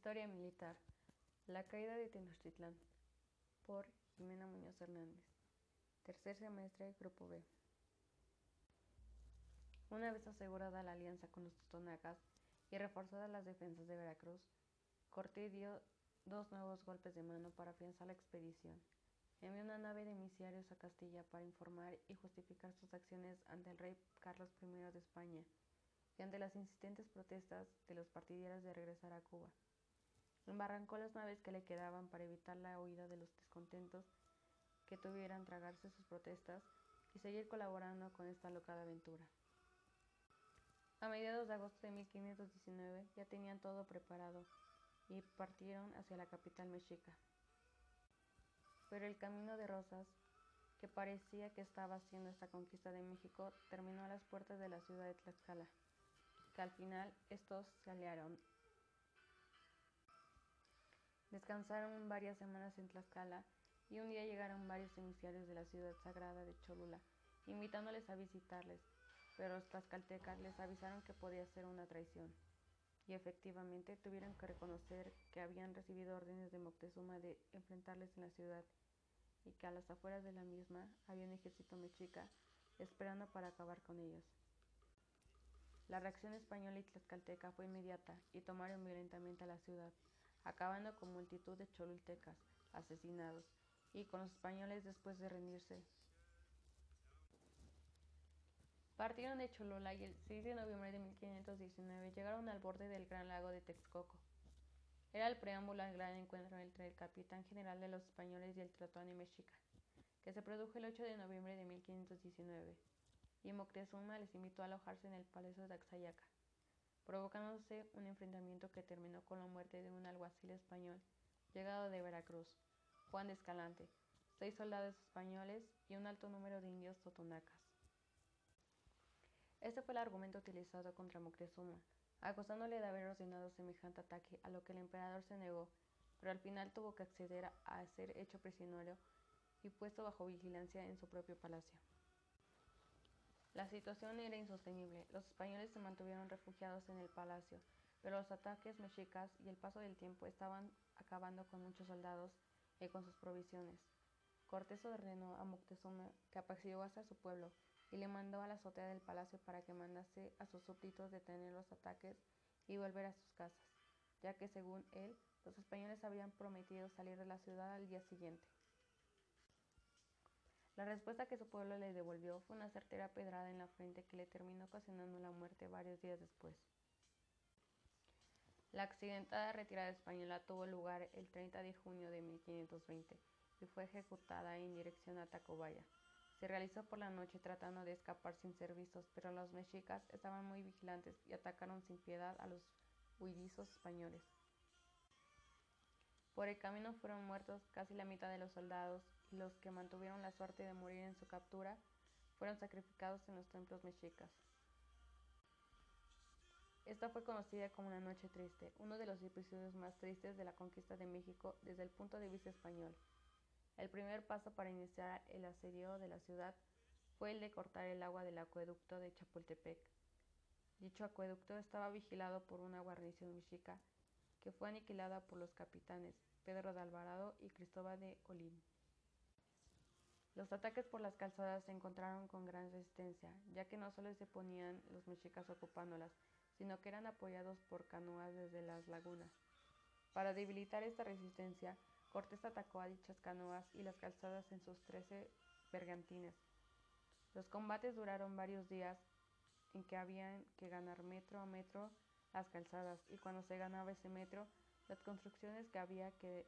Historia Militar. La caída de Tenochtitlán. Por Jimena Muñoz Hernández. Tercer semestre, Grupo B. Una vez asegurada la alianza con los totonacas y reforzadas las defensas de Veracruz, Cortés dio dos nuevos golpes de mano para afianzar la expedición. Envió una nave de emisiarios a Castilla para informar y justificar sus acciones ante el rey Carlos I de España y ante las insistentes protestas de los partidarios de regresar a Cuba. Embarrancó las naves que le quedaban para evitar la huida de los descontentos que tuvieran tragarse sus protestas y seguir colaborando con esta locada aventura. A mediados de agosto de 1519 ya tenían todo preparado y partieron hacia la capital mexica. Pero el camino de rosas, que parecía que estaba haciendo esta conquista de México, terminó a las puertas de la ciudad de Tlaxcala, que al final estos se aliaron Descansaron varias semanas en Tlaxcala y un día llegaron varios emisarios de la ciudad sagrada de Cholula, invitándoles a visitarles, pero los tlaxcaltecas les avisaron que podía ser una traición. Y efectivamente tuvieron que reconocer que habían recibido órdenes de Moctezuma de enfrentarles en la ciudad y que a las afueras de la misma había un ejército mexica esperando para acabar con ellos. La reacción española y tlaxcalteca fue inmediata y tomaron violentamente a la ciudad, acabando con multitud de cholultecas asesinados y con los españoles después de rendirse. Partieron de Cholula y el 6 de noviembre de 1519 llegaron al borde del gran lago de Texcoco. Era el preámbulo al gran encuentro entre el capitán general de los españoles y el y mexica, que se produjo el 8 de noviembre de 1519, y Moctezuma les invitó a alojarse en el palacio de Axayaca provocándose un enfrentamiento que terminó con la muerte de un alguacil español llegado de Veracruz, Juan de Escalante, seis soldados españoles y un alto número de indios totonacas. Este fue el argumento utilizado contra Moctezuma, acusándole de haber ordenado semejante ataque, a lo que el emperador se negó, pero al final tuvo que acceder a ser hecho prisionero y puesto bajo vigilancia en su propio palacio. La situación era insostenible. Los españoles se mantuvieron refugiados en el palacio, pero los ataques mexicas y el paso del tiempo estaban acabando con muchos soldados y con sus provisiones. Cortés ordenó a Moctezuma que apaciguase a su pueblo y le mandó a la azotea del palacio para que mandase a sus súbditos detener los ataques y volver a sus casas, ya que según él, los españoles habían prometido salir de la ciudad al día siguiente. La respuesta que su pueblo le devolvió fue una certera pedrada en la frente que le terminó ocasionando la muerte varios días después. La accidentada retirada española tuvo lugar el 30 de junio de 1520 y fue ejecutada en dirección a Tacubaya. Se realizó por la noche tratando de escapar sin ser vistos, pero los mexicas estaban muy vigilantes y atacaron sin piedad a los huidizos españoles. Por el camino fueron muertos casi la mitad de los soldados y los que mantuvieron la suerte de morir en su captura fueron sacrificados en los templos mexicas. Esta fue conocida como una noche triste, uno de los episodios más tristes de la conquista de México desde el punto de vista español. El primer paso para iniciar el asedio de la ciudad fue el de cortar el agua del acueducto de Chapultepec. Dicho acueducto estaba vigilado por una guarnición mexica que fue aniquilada por los capitanes Pedro de Alvarado y Cristóbal de Olín. Los ataques por las calzadas se encontraron con gran resistencia, ya que no solo se ponían los mexicas ocupándolas, sino que eran apoyados por canoas desde las lagunas. Para debilitar esta resistencia, Cortés atacó a dichas canoas y las calzadas en sus trece bergantines. Los combates duraron varios días en que habían que ganar metro a metro las calzadas y cuando se ganaba ese metro, las construcciones que había que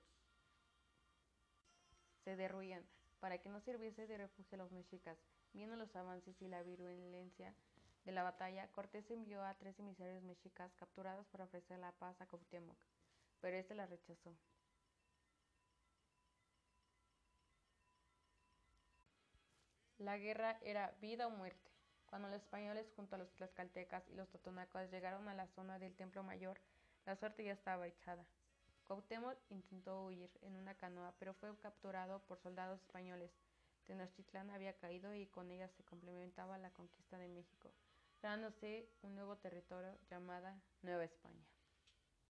se derruían para que no sirviese de refugio a los mexicas. Viendo los avances y la virulencia de la batalla, Cortés envió a tres emisarios mexicas capturados para ofrecer la paz a Cuauhtémoc, pero este la rechazó. La guerra era vida o muerte. Cuando los españoles junto a los tlaxcaltecas y los totonacos llegaron a la zona del Templo Mayor, la suerte ya estaba echada. Cuauhtémoc intentó huir en una canoa, pero fue capturado por soldados españoles. Tenochtitlán había caído y con ella se complementaba la conquista de México, creándose un nuevo territorio llamada Nueva España.